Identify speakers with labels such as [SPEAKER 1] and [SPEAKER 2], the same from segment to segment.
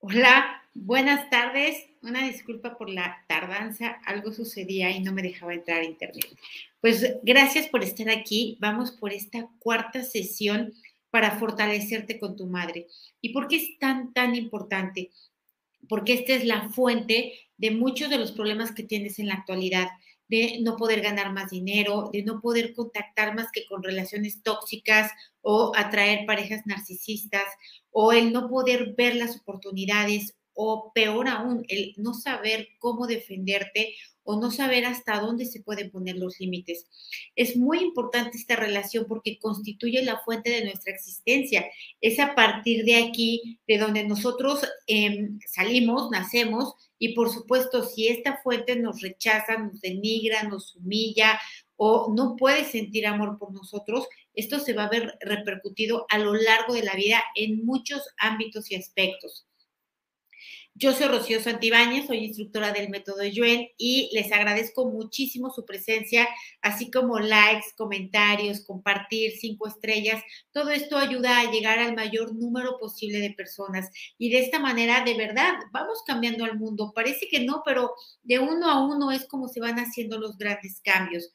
[SPEAKER 1] Hola, buenas tardes. Una disculpa por la tardanza, algo sucedía y no me dejaba entrar a internet. Pues gracias por estar aquí. Vamos por esta cuarta sesión para fortalecerte con tu madre. ¿Y por qué es tan, tan importante? Porque esta es la fuente de muchos de los problemas que tienes en la actualidad de no poder ganar más dinero, de no poder contactar más que con relaciones tóxicas o atraer parejas narcisistas, o el no poder ver las oportunidades, o peor aún, el no saber cómo defenderte o no saber hasta dónde se pueden poner los límites. Es muy importante esta relación porque constituye la fuente de nuestra existencia. Es a partir de aquí, de donde nosotros em, salimos, nacemos, y por supuesto, si esta fuente nos rechaza, nos denigra, nos humilla o no puede sentir amor por nosotros, esto se va a ver repercutido a lo largo de la vida en muchos ámbitos y aspectos. Yo soy Rocío Santibáñez, soy instructora del método Yuen y les agradezco muchísimo su presencia, así como likes, comentarios, compartir cinco estrellas. Todo esto ayuda a llegar al mayor número posible de personas y de esta manera, de verdad, vamos cambiando al mundo. Parece que no, pero de uno a uno es como se van haciendo los grandes cambios.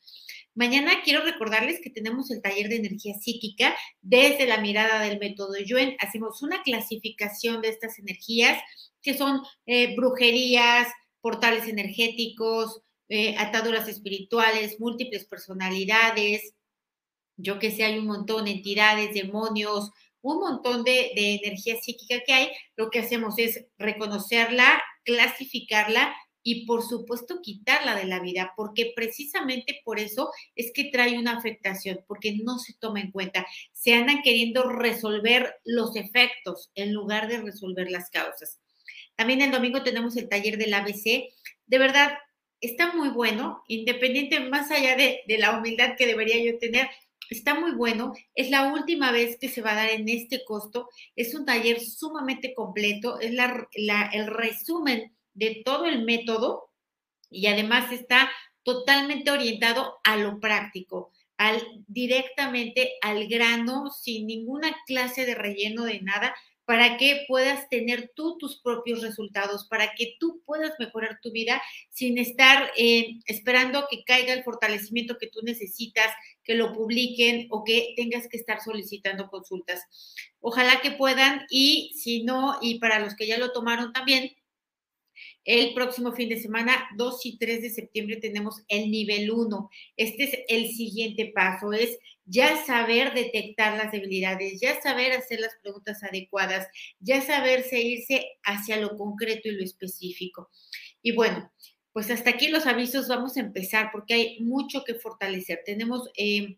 [SPEAKER 1] Mañana quiero recordarles que tenemos el taller de energía psíquica desde la mirada del método Yuen. Hacemos una clasificación de estas energías que son eh, brujerías, portales energéticos, eh, ataduras espirituales, múltiples personalidades, yo que sé, hay un montón, entidades, demonios, un montón de, de energía psíquica que hay, lo que hacemos es reconocerla, clasificarla y por supuesto quitarla de la vida, porque precisamente por eso es que trae una afectación, porque no se toma en cuenta. Se andan queriendo resolver los efectos en lugar de resolver las causas. También el domingo tenemos el taller del ABC. De verdad, está muy bueno, independiente, más allá de, la humildad que debería yo tener, está muy bueno. Es la última vez que se va a dar en este costo. Es un taller sumamente completo, es el resumen de todo el método y además está totalmente orientado a lo práctico, directamente al grano, sin ninguna clase de relleno de nada, para que puedas tener tú tus propios resultados, para que tú puedas mejorar tu vida sin estar eh, esperando que caiga el fortalecimiento que tú necesitas, que lo publiquen o que tengas que estar solicitando consultas. Ojalá que puedan y si no, y para los que ya lo tomaron también, el próximo fin de semana, 2 y 3 de septiembre, tenemos el nivel 1. Este es el siguiente paso, es ya saber detectar las debilidades, ya saber hacer las preguntas adecuadas, ya saberse irse hacia lo concreto y lo específico. Y bueno, pues hasta aquí los avisos, vamos a empezar porque hay mucho que fortalecer. Tenemos... Eh,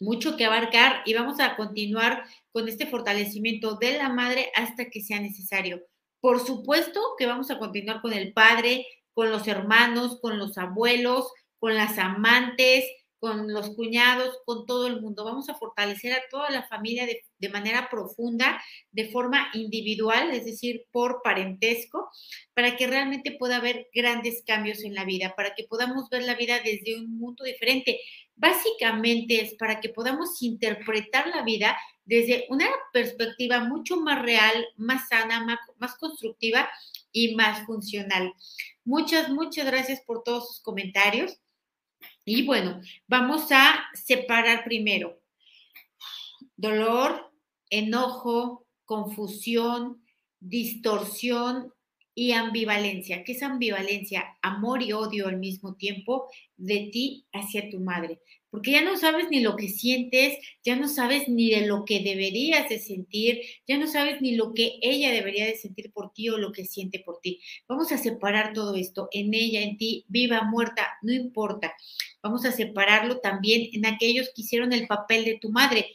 [SPEAKER 1] mucho que abarcar y vamos a continuar con este fortalecimiento de la madre hasta que sea necesario. Por supuesto que vamos a continuar con el padre, con los hermanos, con los abuelos, con las amantes, con los cuñados, con todo el mundo. Vamos a fortalecer a toda la familia de, manera profunda, de forma individual, es decir, por parentesco, para que realmente pueda haber grandes cambios en la vida, para que podamos ver la vida desde un mundo diferente. Básicamente es para que podamos interpretar la vida desde una perspectiva mucho más real, más sana, más, constructiva y más funcional. Muchas, muchas gracias por todos sus comentarios. Y bueno, vamos a separar primero. Dolor, enojo, confusión, distorsión y ambivalencia. ¿Qué es ambivalencia? Amor y odio al mismo tiempo de ti hacia tu madre porque ya no sabes ni lo que sientes, ya no sabes ni de lo que deberías de sentir, ya no sabes ni lo que ella debería de sentir por ti o lo que siente por ti. Vamos a separar todo esto en ella, en ti, viva, muerta, no importa. Vamos a separarlo también en aquellos que hicieron el papel de tu madre,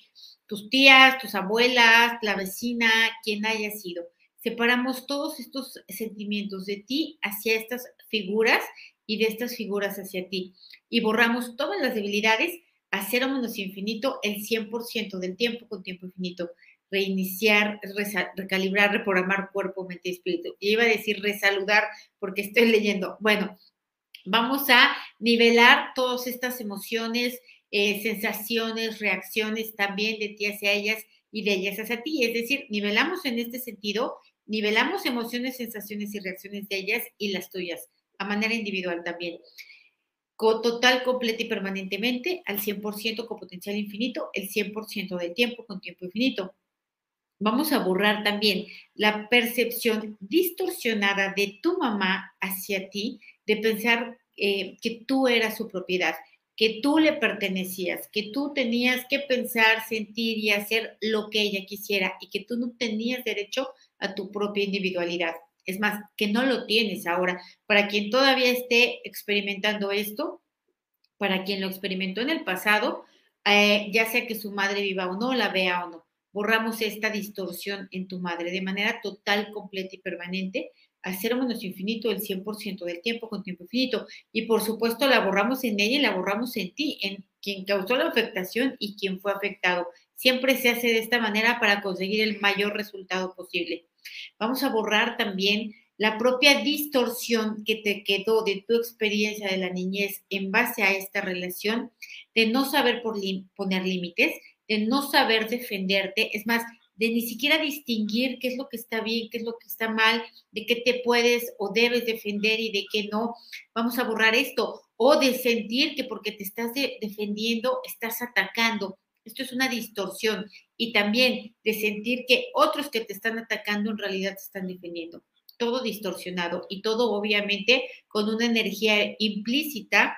[SPEAKER 1] tus tías, tus abuelas, la vecina, quien haya sido. Separamos todos estos sentimientos de ti hacia estas figuras y de estas figuras hacia ti. Y borramos todas las debilidades a cero menos infinito el 100% del tiempo con tiempo infinito. Reiniciar, recalibrar, reprogramar cuerpo, mente y espíritu. Y iba a decir resaludar porque estoy leyendo. Bueno, vamos a nivelar todas estas emociones, eh, sensaciones, reacciones también de ti hacia ellas y de ellas hacia ti. Es decir, nivelamos en este sentido Nivelamos emociones, sensaciones y reacciones de ellas y las tuyas, a manera individual también. Total, completa y permanentemente, al 100% con potencial infinito, el 100% del tiempo con tiempo infinito. Vamos a borrar también la percepción distorsionada de tu mamá hacia ti, de pensar eh, que tú eras su propiedad, que tú le pertenecías, que tú tenías que pensar, sentir y hacer lo que ella quisiera y que tú no tenías derecho a tu propia individualidad. Es más, que no lo tienes ahora. Para quien todavía esté experimentando esto, para quien lo experimentó en el pasado, eh, ya sea que su madre viva o no, la vea o no, borramos esta distorsión en tu madre de manera total, completa y permanente a cero menos infinito el 100% del tiempo con tiempo infinito. Y por supuesto la borramos en ella y la borramos en ti, en quien causó la afectación y quien fue afectado. Siempre se hace de esta manera para conseguir el mayor resultado posible. Vamos a borrar también la propia distorsión que te quedó de tu experiencia de la niñez en base a esta relación, de no saber poner límites, de no saber defenderte, es más, de ni siquiera distinguir qué es lo que está bien, qué es lo que está mal, de qué te puedes o debes defender y de qué no. Vamos a borrar esto. O de sentir que porque te estás defendiendo, estás atacando. Esto es una distorsión. Y también de sentir que otros que te están atacando en realidad te están defendiendo. Todo distorsionado y todo obviamente con una energía implícita,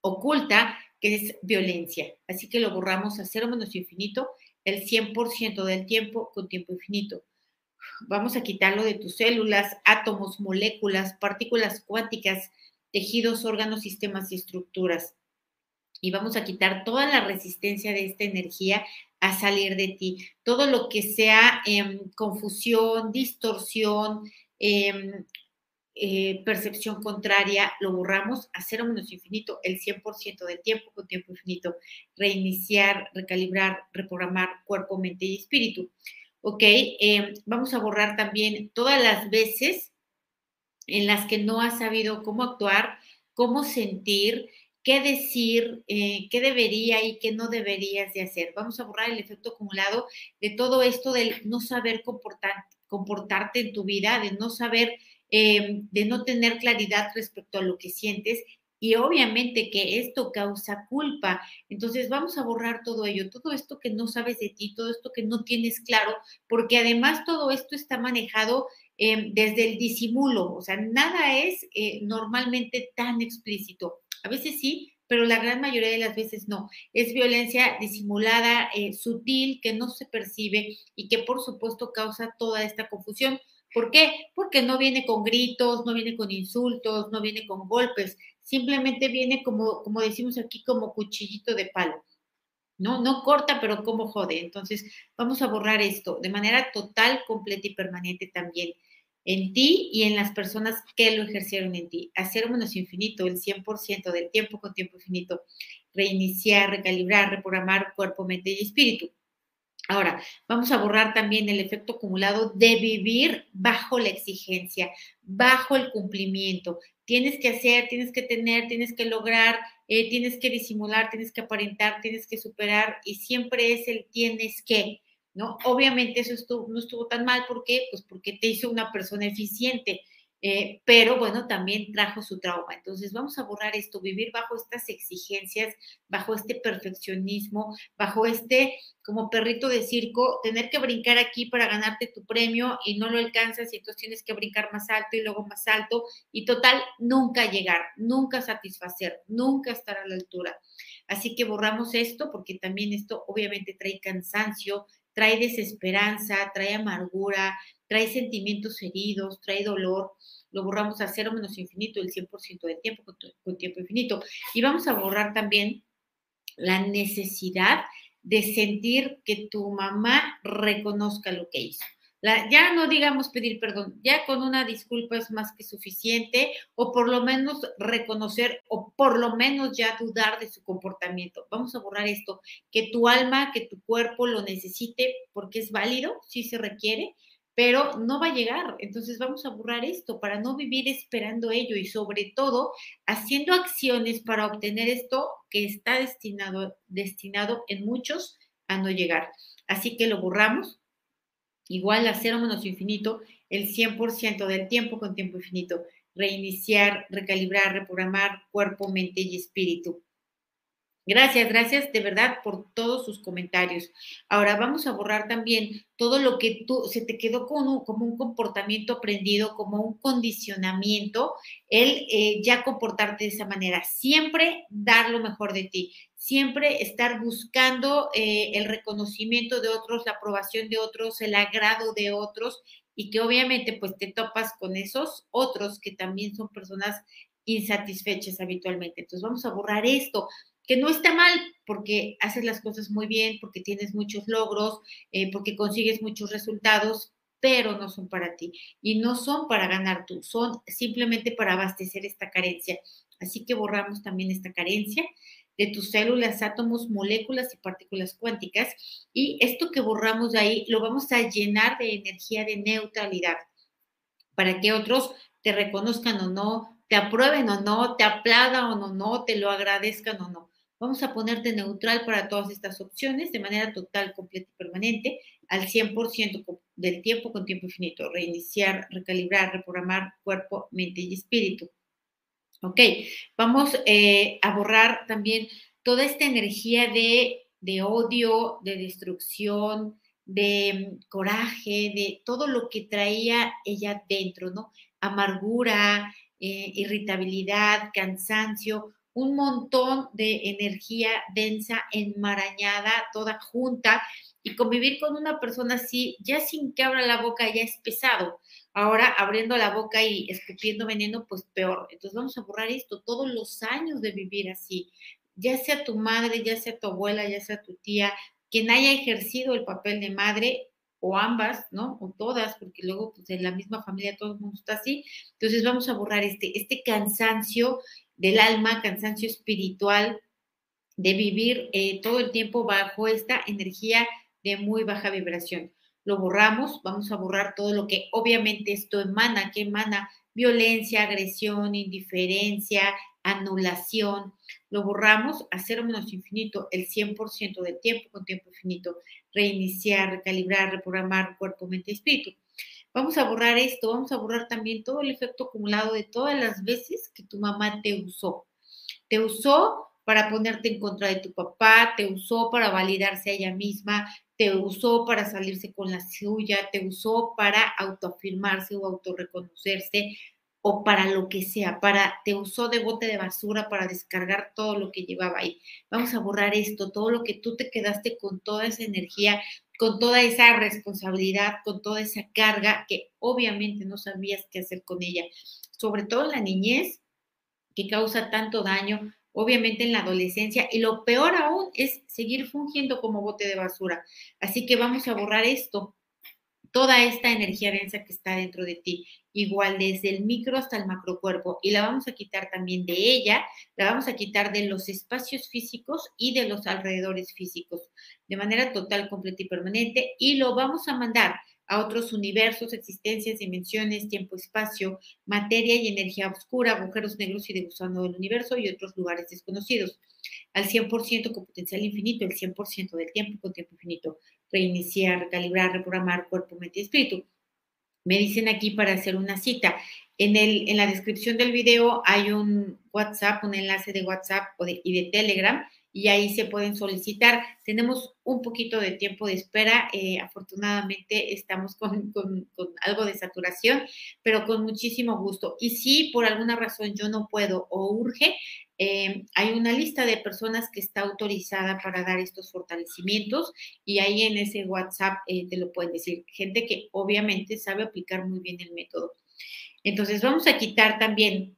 [SPEAKER 1] oculta, que es violencia. Así que lo borramos a cero menos infinito el 100% del tiempo con tiempo infinito. Vamos a quitarlo de tus células, átomos, moléculas, partículas cuánticas, tejidos, órganos, sistemas y estructuras. Y vamos a quitar toda la resistencia de esta energía a salir de ti. Todo lo que sea em, confusión, distorsión, em, eh, percepción contraria, lo borramos a cero menos infinito el 100% del tiempo con tiempo infinito. Reiniciar, recalibrar, reprogramar cuerpo, mente y espíritu. ¿Ok? Eh, vamos a borrar también todas las veces en las que no has sabido cómo actuar, cómo sentir, qué decir, eh, qué debería y qué no deberías de hacer. Vamos a borrar el efecto acumulado de todo esto del no saber comportar, comportarte en tu vida, de no saber Em, de no tener claridad respecto a lo que sientes y obviamente que esto causa culpa. Entonces vamos a borrar todo ello, todo esto que no sabes de ti, todo esto que no tienes claro, porque además todo esto está manejado em, desde el disimulo, o sea, nada es eh, normalmente tan explícito. A veces sí, pero la gran mayoría de las veces no. Es violencia disimulada, eh, sutil, que no se percibe y que por supuesto causa toda esta confusión ¿Por qué? Porque no viene con gritos, no viene con insultos, no viene con golpes, simplemente viene como, como decimos aquí, como cuchillito de palo. ¿no? No corta, pero como jode. Entonces, vamos a borrar esto de manera total, completa y permanente también en ti y en las personas que lo ejercieron en ti. Hacer menos infinito, el 100% del tiempo con tiempo infinito. Reiniciar, recalibrar, reprogramar cuerpo, mente y espíritu. Ahora, vamos a borrar también el efecto acumulado de vivir bajo la exigencia, bajo el cumplimiento. Tienes que hacer, tienes que tener, tienes que lograr, eh, tienes que disimular, tienes que aparentar, tienes que superar y siempre es el tienes que, ¿no? Obviamente eso no estuvo tan mal, ¿por qué? Pues porque te hizo una persona eficiente eh, pero bueno, también trajo su trauma. Entonces vamos a borrar esto, vivir bajo estas exigencias, bajo este perfeccionismo, bajo este como perrito de circo, tener que brincar aquí para ganarte tu premio y no lo alcanzas y entonces tienes que brincar más alto y luego más alto y total, nunca llegar, nunca satisfacer, nunca estar a la altura. Así que borramos esto porque también esto obviamente trae cansancio, trae desesperanza, trae amargura, trae sentimientos heridos, trae dolor, lo borramos a cero menos infinito el 100% del tiempo con, tiempo infinito. Y vamos a borrar también la necesidad de sentir que tu mamá reconozca lo que hizo. Ya no digamos pedir perdón, ya con una disculpa es más que suficiente, o por lo menos reconocer, o por lo menos ya dudar de su comportamiento. Vamos a borrar esto, que tu alma, que tu cuerpo lo necesite porque es válido, si se requiere, pero no va a llegar. Entonces vamos a borrar esto para no vivir esperando ello y sobre todo haciendo acciones para obtener esto que está destinado, destinado en muchos a no llegar. Así que lo borramos. Igual a cero menos infinito, el 100% del tiempo con tiempo infinito. Reiniciar, recalibrar, reprogramar cuerpo, mente y espíritu. Gracias, gracias de verdad por todos sus comentarios. Ahora vamos a borrar también todo lo que tú se te quedó como, un comportamiento aprendido, como un condicionamiento, el eh, ya comportarte de esa manera. Siempre dar lo mejor de ti, siempre estar buscando eh, el reconocimiento de otros, la aprobación de otros, el agrado de otros y que obviamente pues te topas con esos otros que también son personas insatisfechas habitualmente. Entonces vamos a borrar esto que no está mal porque haces las cosas muy bien, porque tienes muchos logros, eh, porque consigues muchos resultados, pero no son para ti y no son para ganar tú, son simplemente para abastecer esta carencia. Así que borramos también esta carencia de tus células, átomos, moléculas y partículas cuánticas. Y esto que borramos de ahí lo vamos a llenar de energía de neutralidad para que otros te reconozcan o no, te aprueben o no, te aplaudan o no, te lo agradezcan o no. Vamos a ponerte neutral para todas estas opciones de manera total, completa y permanente, al 100% del tiempo con tiempo infinito. Reiniciar, recalibrar, reprogramar cuerpo, mente y espíritu. Ok, vamos eh, a borrar también toda esta energía de, odio, de destrucción, de mm, coraje, de todo lo que traía ella dentro, ¿no? Amargura, eh, irritabilidad, cansancio, un montón de energía densa, enmarañada, toda junta, y convivir con una persona así, ya sin que abra la boca, ya es pesado. Ahora, abriendo la boca y escupiendo veneno, pues peor. Entonces vamos a borrar esto, todos los años de vivir así, ya sea tu madre, ya sea tu abuela, ya sea tu tía, quien haya ejercido el papel de madre, o ambas, ¿no? O todas, porque luego pues, en la misma familia todo el mundo está así. Entonces vamos a borrar este, este cansancio del alma, cansancio espiritual, de vivir eh, todo el tiempo bajo esta energía de muy baja vibración. Lo borramos, vamos a borrar todo lo que obviamente esto emana, que emana violencia, agresión, indiferencia, anulación. Lo borramos a cero menos infinito el 100% del tiempo con tiempo infinito. Reiniciar, recalibrar, reprogramar cuerpo, mente y espíritu. Vamos a borrar esto, vamos a borrar también todo el efecto acumulado de todas las veces que tu mamá te usó. Te usó para ponerte en contra de tu papá, te usó para validarse a ella misma, te usó para salirse con la suya, te usó para autoafirmarse o autorreconocerse o para lo que sea, para te usó de bote de basura para descargar todo lo que llevaba ahí. Vamos a borrar esto, todo lo que tú te quedaste con toda esa energía, con toda esa responsabilidad, con toda esa carga que obviamente no sabías qué hacer con ella, sobre todo en la niñez que causa tanto daño, obviamente en la adolescencia, y lo peor aún es seguir fungiendo como bote de basura. Así que vamos a borrar esto, toda esta energía densa que está dentro de ti, igual desde el micro hasta el macrocuerpo, y la vamos a quitar también de ella, la vamos a quitar de los espacios físicos y de los alrededores físicos, de manera total, completa y permanente, y lo vamos a mandar a otros universos, existencias, dimensiones, tiempo, espacio, materia y energía oscura, agujeros negros y de gusano del universo y otros lugares desconocidos. Al 100% con potencial infinito, el 100% del tiempo con tiempo infinito. Reiniciar, recalibrar, reprogramar cuerpo, mente y espíritu. Me dicen aquí para hacer una cita. En, el, en la descripción del video hay un WhatsApp, un enlace de WhatsApp y de Telegram y ahí se pueden solicitar. Tenemos un poquito de tiempo de espera, eh, afortunadamente estamos con, algo de saturación, pero con muchísimo gusto. Y si por alguna razón yo no puedo o urge, eh, hay una lista de personas que está autorizada para dar estos fortalecimientos y ahí en ese WhatsApp eh, te lo pueden decir. Gente que obviamente sabe aplicar muy bien el método. Entonces vamos a quitar también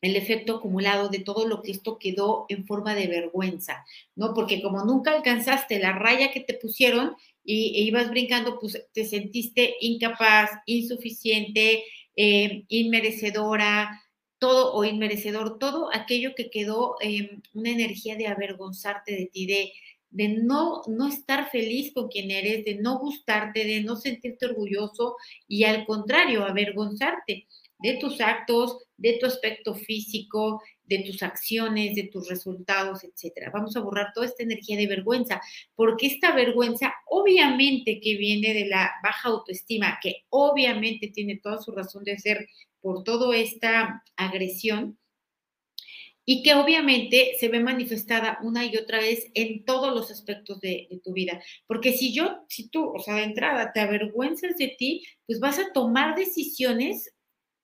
[SPEAKER 1] el efecto acumulado de todo lo que esto quedó en forma de vergüenza, ¿no? Porque como nunca alcanzaste la raya que te pusieron y e ibas brincando, pues te sentiste incapaz, insuficiente, eh, inmerecedora, todo o inmerecedor, todo aquello que quedó en una energía de avergonzarte de ti, de, de no, no estar feliz con quien eres, de no gustarte, de no sentirte orgulloso y al contrario, avergonzarte de tus actos, de tu aspecto físico, de tus acciones, de tus resultados, etcétera. Vamos a borrar toda esta energía de vergüenza, porque esta vergüenza obviamente que viene de la baja autoestima, que obviamente tiene toda su razón de ser por toda esta agresión, y que obviamente se ve manifestada una y otra vez en todos los aspectos de, tu vida. Porque si yo, si tú, o sea, de entrada te avergüenzas de ti, pues vas a tomar decisiones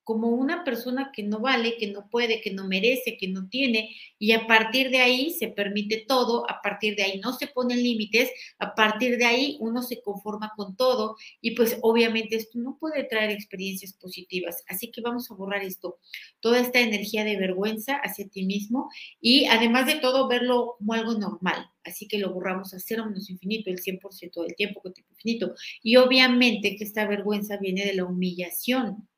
[SPEAKER 1] como una persona que no vale, que no puede, que no merece, que no tiene, y a partir de ahí se permite todo, a partir de ahí no se ponen límites, a partir de ahí uno se conforma con todo, y pues obviamente esto no puede traer experiencias positivas. Así que vamos a borrar esto, toda esta energía de vergüenza hacia ti mismo, y además de todo, verlo como algo normal. Así que lo borramos a cero menos infinito, el 100% del tiempo con tiempo infinito. Y obviamente que esta vergüenza viene de la humillación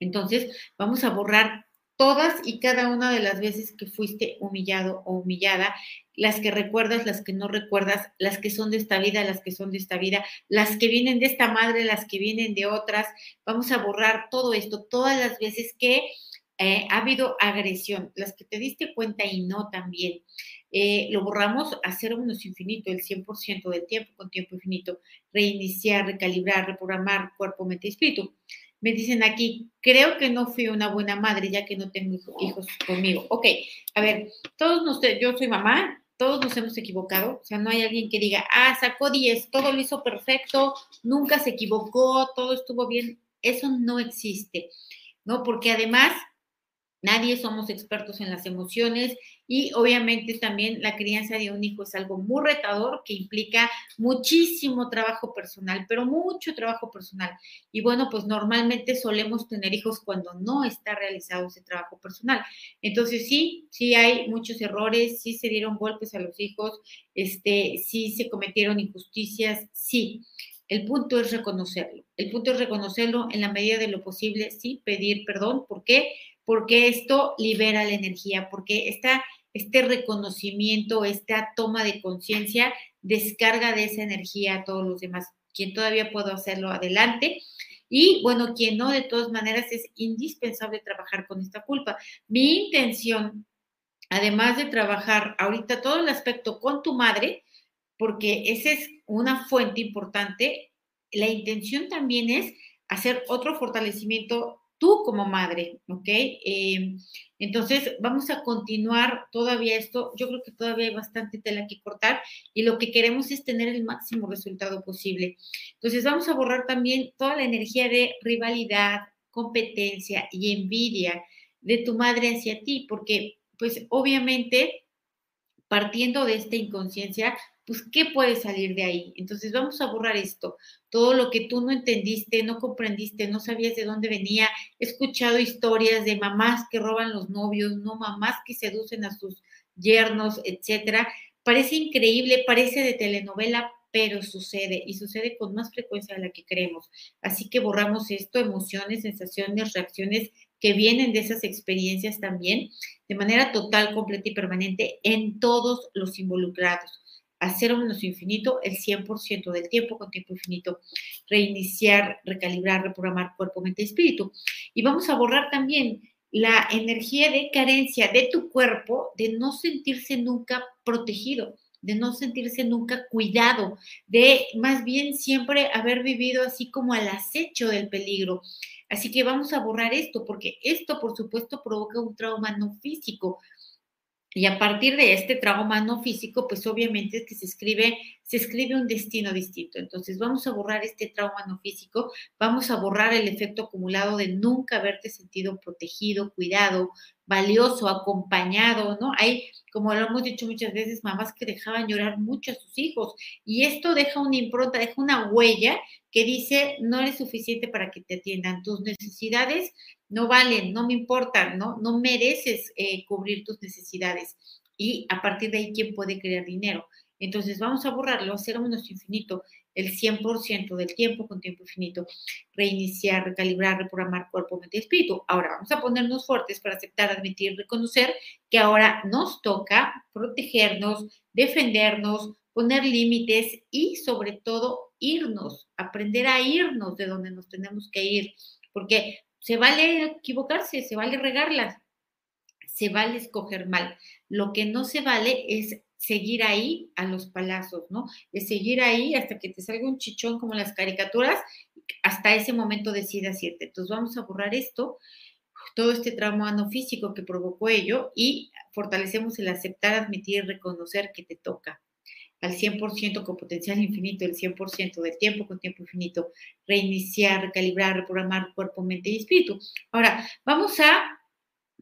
[SPEAKER 1] entonces, vamos a borrar todas y cada una de las veces que fuiste humillado o humillada, las que recuerdas, las que no recuerdas, las que son de esta vida, las que son de esta vida, las que vienen de esta madre, las que vienen de otras. Vamos a borrar todo esto, todas las veces que eh, ha habido agresión, las que te diste cuenta y no también. Eh, lo borramos a cero menos infinito, el 100% del tiempo con tiempo infinito, reiniciar, recalibrar, reprogramar cuerpo, mente y espíritu. Me dicen aquí, creo que no fui una buena madre ya que no tengo hijos conmigo. Ok, a ver, todos nosotros, yo soy mamá, todos nos hemos equivocado, o sea, no hay alguien que diga, ah, sacó 10, todo lo hizo perfecto, nunca se equivocó, todo estuvo bien. Eso no existe, ¿no? Porque además Nadie somos expertos en las emociones y obviamente también la crianza de un hijo es algo muy retador que implica muchísimo trabajo personal, pero mucho trabajo personal. Y bueno, pues normalmente solemos tener hijos cuando no está realizado ese trabajo personal. Entonces sí, sí hay muchos errores, sí se dieron golpes a los hijos, este, sí se cometieron injusticias, sí. El punto es reconocerlo. El punto es reconocerlo en la medida de lo posible, sí, pedir perdón. ¿Por qué? Porque esto libera la energía, porque esta, este reconocimiento, esta toma de conciencia descarga de esa energía a todos los demás. Quien todavía puedo hacerlo adelante. Y bueno, quien no, de todas maneras es indispensable trabajar con esta culpa. Mi intención, además de trabajar ahorita todo el aspecto con tu madre, porque esa es una fuente importante, la intención también es hacer otro fortalecimiento tú como madre, ¿ok? Em, entonces, vamos a continuar todavía esto. Yo creo que todavía hay bastante tela que cortar y lo que queremos es tener el máximo resultado posible. Entonces, vamos a borrar también toda la energía de rivalidad, competencia y envidia de tu madre hacia ti, porque pues obviamente partiendo de esta inconsciencia, pues, ¿qué puede salir de ahí? Entonces, vamos a borrar esto. Todo lo que tú no entendiste, no comprendiste, no sabías de dónde venía. He escuchado historias de mamás que roban los novios, no mamás que seducen a sus yernos, etcétera. Parece increíble, parece de telenovela, pero sucede y sucede con más frecuencia de la que creemos. Así que borramos esto, emociones, sensaciones, reacciones que vienen de esas experiencias también, de manera total, completa y permanente en todos los involucrados a cero menos infinito el 100% del tiempo con tiempo infinito, reiniciar, recalibrar, reprogramar cuerpo, mente y espíritu. Y vamos a borrar también la energía de carencia de tu cuerpo, de no sentirse nunca protegido, de no sentirse nunca cuidado, de más bien siempre haber vivido así como al acecho del peligro. Así que vamos a borrar esto, porque esto, por supuesto, provoca un trauma no físico, y a partir de este trauma no físico, pues obviamente es que se escribe, se escribe un destino distinto. Entonces vamos a borrar este trauma no físico, vamos a borrar el efecto acumulado de nunca haberte sentido protegido, cuidado, valioso, acompañado, ¿no? Hay, como lo hemos dicho muchas veces, mamás que dejaban llorar mucho a sus hijos y esto deja una impronta, deja una huella que dice, no eres suficiente para que te atiendan, tus necesidades no valen, no me importan, ¿no? No mereces eh, cubrir tus necesidades. Y a partir de ahí, ¿quién puede crear dinero? Entonces, vamos a borrarlo, hacer menos infinito, el 100% del tiempo con tiempo infinito, reiniciar, recalibrar, reprogramar cuerpo, mente y espíritu. Ahora vamos a ponernos fuertes para aceptar, admitir, reconocer que ahora nos toca protegernos, defendernos, poner límites y sobre todo irnos, aprender a irnos de donde nos tenemos que ir, porque se vale equivocarse, se vale regarlas, se vale escoger mal. Lo que no se vale es seguir ahí a los palazos, ¿no? Es seguir ahí hasta que te salga un chichón como las caricaturas, hasta ese momento decidas irte. Entonces vamos a borrar esto, todo este trauma no físico que provocó ello y fortalecemos el aceptar, admitir y reconocer que te toca al 100% con potencial infinito, el 100% del tiempo con tiempo infinito, reiniciar, recalibrar, reprogramar cuerpo, mente y espíritu. Ahora, vamos a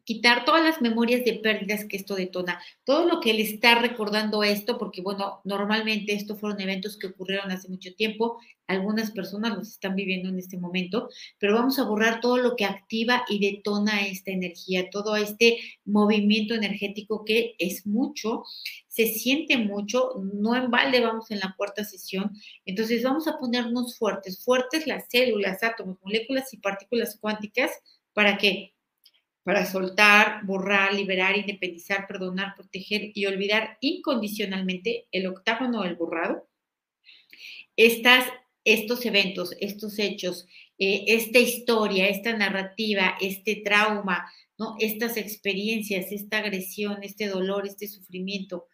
[SPEAKER 1] quitar todas las memorias de pérdidas que esto detona, todo lo que le está recordando esto, porque bueno, normalmente estos fueron eventos que ocurrieron hace mucho tiempo, algunas personas los están viviendo en este momento, pero vamos a borrar todo lo que activa y detona esta energía, todo este movimiento energético que es mucho, se siente mucho, no en balde vamos en la cuarta sesión, entonces vamos a ponernos fuertes, fuertes las células, átomos, moléculas y partículas cuánticas, ¿para que para soltar, borrar, liberar, independizar, perdonar, proteger y olvidar incondicionalmente el octágono del borrado. Estas, estos eventos, estos hechos, eh, esta historia, esta narrativa, este trauma, ¿no? estas experiencias, esta agresión, este dolor, este sufrimiento,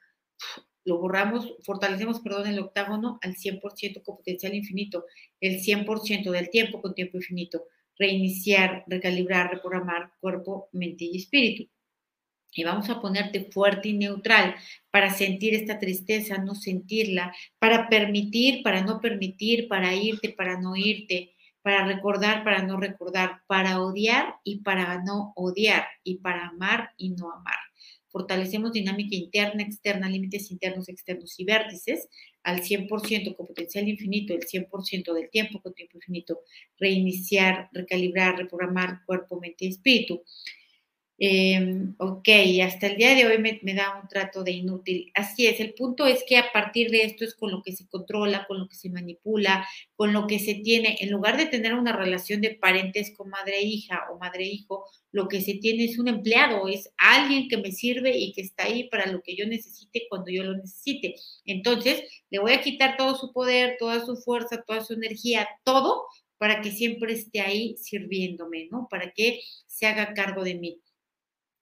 [SPEAKER 1] lo borramos, fortalecemos, perdón, el octágono al 100% con potencial infinito, el 100% del tiempo con tiempo infinito reiniciar, recalibrar, reprogramar cuerpo, mente y espíritu. Y vamos a ponerte fuerte y neutral para sentir esta tristeza, no sentirla, para permitir, para no permitir, para irte, para no irte, para recordar, para no recordar, para odiar y para no odiar, y para amar y no amar. Fortalecemos dinámica interna, externa, límites internos, externos y vértices al 100% con potencial infinito, el 100% del tiempo con tiempo infinito, reiniciar, recalibrar, reprogramar cuerpo, mente y espíritu. Em, ok, hasta el día de hoy me, da un trato de inútil. Así es, el punto es que a partir de esto es con lo que se controla, con lo que se manipula, con lo que se tiene, en lugar de tener una relación de parentesco madre-hija o madre-hijo, lo que se tiene es un empleado, es alguien que me sirve y que está ahí para lo que yo necesite cuando yo lo necesite. Entonces, le voy a quitar todo su poder, toda su fuerza, toda su energía, todo para que siempre esté ahí sirviéndome, ¿no? Para que se haga cargo de mí.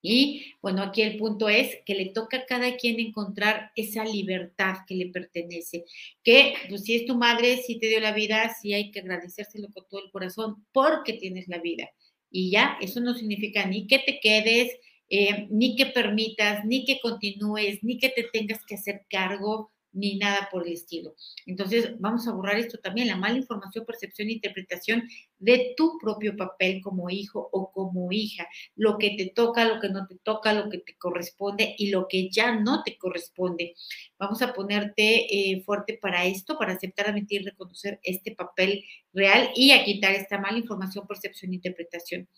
[SPEAKER 1] Y bueno, aquí el punto es que le toca a cada quien encontrar esa libertad que le pertenece, que pues, si es tu madre, si te dio la vida, sí hay que agradecérselo con todo el corazón porque tienes la vida. Y ya, eso no significa ni que te quedes, eh, ni que permitas, ni que continúes, ni que te tengas que hacer cargo ni nada por el estilo. Entonces, vamos a borrar esto también, la mala información, percepción e interpretación de tu propio papel como hijo o como hija, lo que te toca, lo que no te toca, lo que te corresponde y lo que ya no te corresponde. Vamos a ponerte eh, fuerte para esto, para aceptar, admitir, reconocer este papel real y a quitar esta mala información, percepción e interpretación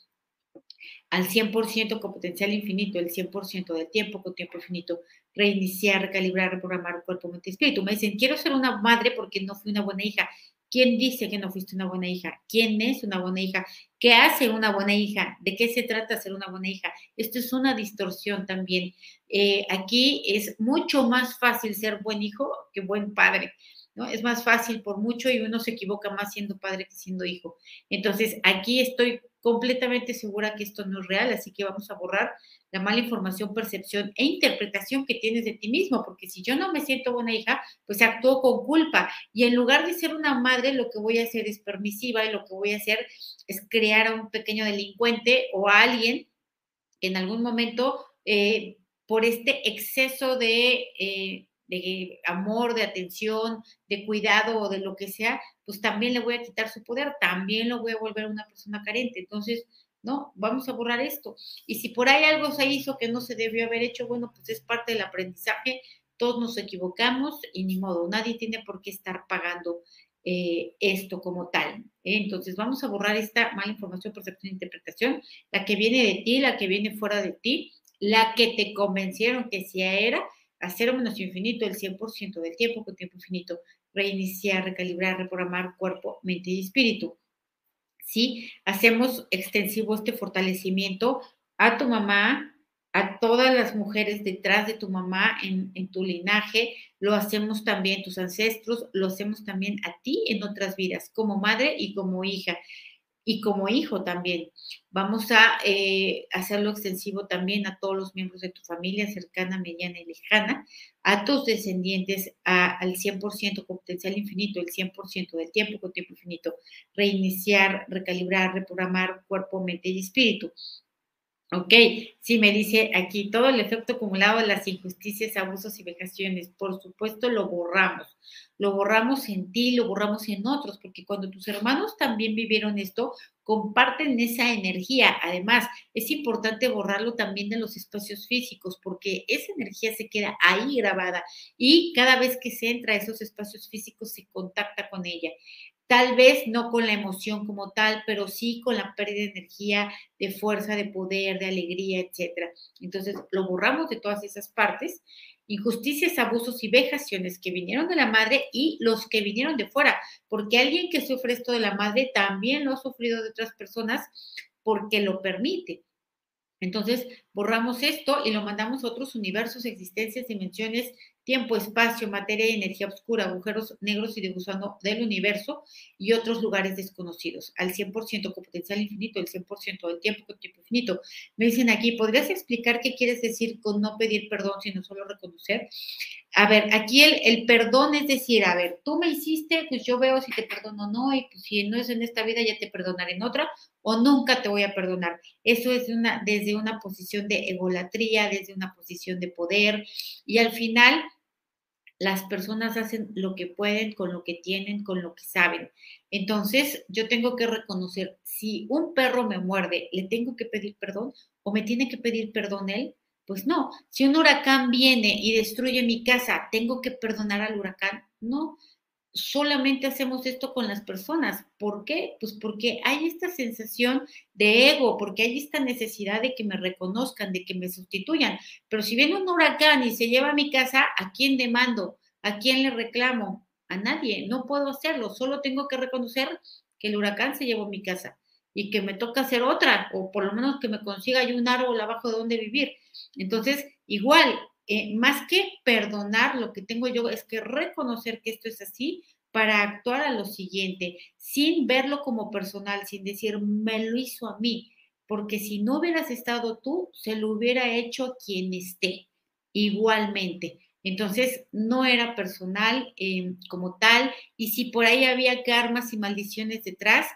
[SPEAKER 1] al 100% con potencial infinito, el 100% del tiempo con tiempo infinito, reiniciar, recalibrar, reprogramar cuerpo, mente y espíritu. Me dicen, quiero ser una madre porque no fui una buena hija. ¿Quién dice que no fuiste una buena hija? ¿Quién es una buena hija? ¿Qué hace una buena hija? ¿De qué se trata ser una buena hija? Esto es una distorsión también. Eh, aquí es mucho más fácil ser buen hijo que buen padre. ¿no? Es más fácil por mucho y uno se equivoca más siendo padre que siendo hijo. Entonces, aquí estoy completamente segura que esto no es real, así que vamos a borrar la mala información, percepción e interpretación que tienes de ti mismo, porque si yo no me siento buena hija, pues actúo con culpa y en lugar de ser una madre, lo que voy a hacer es permisiva y lo que voy a hacer es crear a un pequeño delincuente o a alguien que en algún momento, eh, por este exceso. Eh, de amor, de atención, de cuidado o de lo que sea, pues también le voy a quitar su poder, también lo voy a volver una persona carente. Entonces, no, vamos a borrar esto. Y si por ahí algo se hizo que no se debió haber hecho, bueno, pues es parte del aprendizaje, todos nos equivocamos y ni modo, nadie tiene por qué estar pagando eh, esto como tal. Entonces, vamos a borrar esta mala información, percepción e interpretación, la que viene de ti, la que viene fuera de ti, la que te convencieron que sí era a cero menos infinito el 100% del tiempo con tiempo infinito, reiniciar, recalibrar, reprogramar cuerpo, mente y espíritu. ¿Sí? Hacemos extensivo este fortalecimiento a tu mamá, a todas las mujeres detrás de tu mamá en, en, tu linaje, lo hacemos también tus ancestros, lo hacemos también a ti en otras vidas, como madre y como hija. Y como hijo también. Vamos a eh, hacerlo extensivo también a todos los miembros de tu familia, cercana, mediana y lejana, a tus descendientes al 100% con potencial infinito, el 100% del tiempo con tiempo infinito, reiniciar, recalibrar, reprogramar cuerpo, mente y espíritu. Ok, sí, me dice aquí todo el efecto acumulado de las injusticias, abusos y vejaciones. Por supuesto, lo borramos. Lo borramos en ti, lo borramos en otros, porque cuando tus hermanos también vivieron esto, comparten esa energía. Además, es importante borrarlo también de los espacios físicos, porque esa energía se queda ahí grabada y cada vez que se entra a esos espacios físicos se contacta con ella tal vez no con la emoción como tal, pero sí con la pérdida de energía, de fuerza, de poder, de alegría, etcétera. Entonces, lo borramos de todas esas partes, injusticias, abusos y vejaciones que vinieron de la madre y los que vinieron de fuera, porque alguien que sufre esto de la madre también lo ha sufrido de otras personas porque lo permite. Entonces, borramos esto y lo mandamos a otros universos, existencias, dimensiones, tiempo, espacio, materia y energía oscura, agujeros negros y de gusano del universo y otros lugares desconocidos, al 100% con potencial infinito, el 100% del tiempo con tiempo infinito. Me dicen aquí, ¿podrías explicar qué quieres decir con no pedir perdón, sino solo reconocer? A ver, aquí el, el perdón es decir, a ver, tú me hiciste, pues yo veo si te perdono o no, y pues si no es en esta vida, ya te perdonaré en otra, o nunca te voy a perdonar. Eso es una, desde una posición de egolatría, desde una posición de poder, y al final las personas hacen lo que pueden con lo que tienen, con lo que saben. Entonces, yo tengo que reconocer, si un perro me muerde, ¿le tengo que pedir perdón o me tiene que pedir perdón él? Pues no. Si un huracán viene y destruye mi casa, ¿tengo que perdonar al huracán? No. Solamente hacemos esto con las personas. ¿Por qué? Pues porque hay esta sensación de ego, porque hay esta necesidad de que me reconozcan, de que me sustituyan. Pero si viene un huracán y se lleva mi casa, ¿a quién demando? ¿A quién le reclamo? A nadie. No puedo hacerlo. Solo tengo que reconocer que el huracán se llevó a mi casa y que me toca hacer otra, o por lo menos que me consiga yo un árbol abajo de donde vivir. Entonces, igual, eh, más que perdonar, lo que tengo yo es que reconocer que esto es así para actuar a lo siguiente, sin verlo como personal, sin decir, me lo hizo a mí, porque si no hubieras estado tú, se lo hubiera hecho quien esté, igualmente. Entonces, no era personal eh, como tal, y si por ahí había karmas y maldiciones detrás,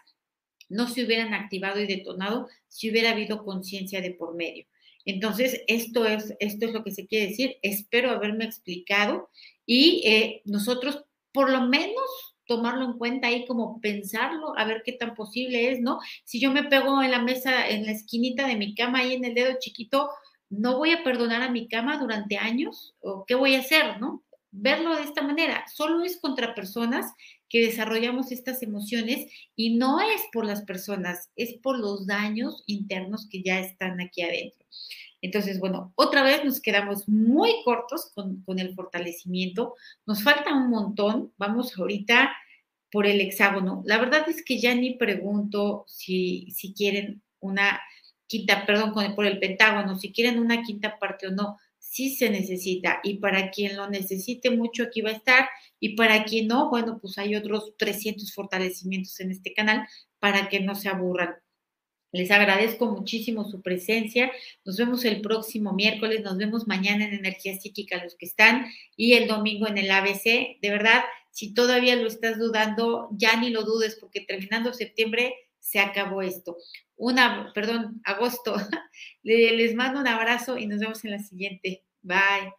[SPEAKER 1] no se hubieran activado y detonado si hubiera habido conciencia de por medio. Entonces, esto es, esto es lo que se quiere decir. Espero haberme explicado y eh, nosotros, por lo menos, tomarlo en cuenta ahí, como pensarlo, a ver qué tan posible es, ¿no? Si yo me pego en la mesa, en la esquinita de mi cama, ahí en el dedo chiquito, ¿no voy a perdonar a mi cama durante años? ¿O qué voy a hacer, no? Verlo de esta manera, solo es contra personas que desarrollamos estas emociones y no es por las personas, es por los daños internos que ya están aquí adentro. Entonces, bueno, otra vez nos quedamos muy cortos con, el fortalecimiento. Nos falta un montón. Vamos ahorita por el hexágono. La verdad es que ya ni pregunto si, si quieren una quinta, perdón, por el pentágono, si quieren una quinta parte o no sí se necesita y para quien lo necesite mucho aquí va a estar y para quien no, bueno, pues hay otros 300 fortalecimientos en este canal para que no se aburran. Les agradezco muchísimo su presencia. Nos vemos el próximo miércoles, nos vemos mañana en Energía Psíquica los que están y el domingo en el ABC. De verdad, si todavía lo estás dudando, ya ni lo dudes porque terminando septiembre se acabó esto. Una, perdón, agosto. Les mando un abrazo y nos vemos en la siguiente. Bye.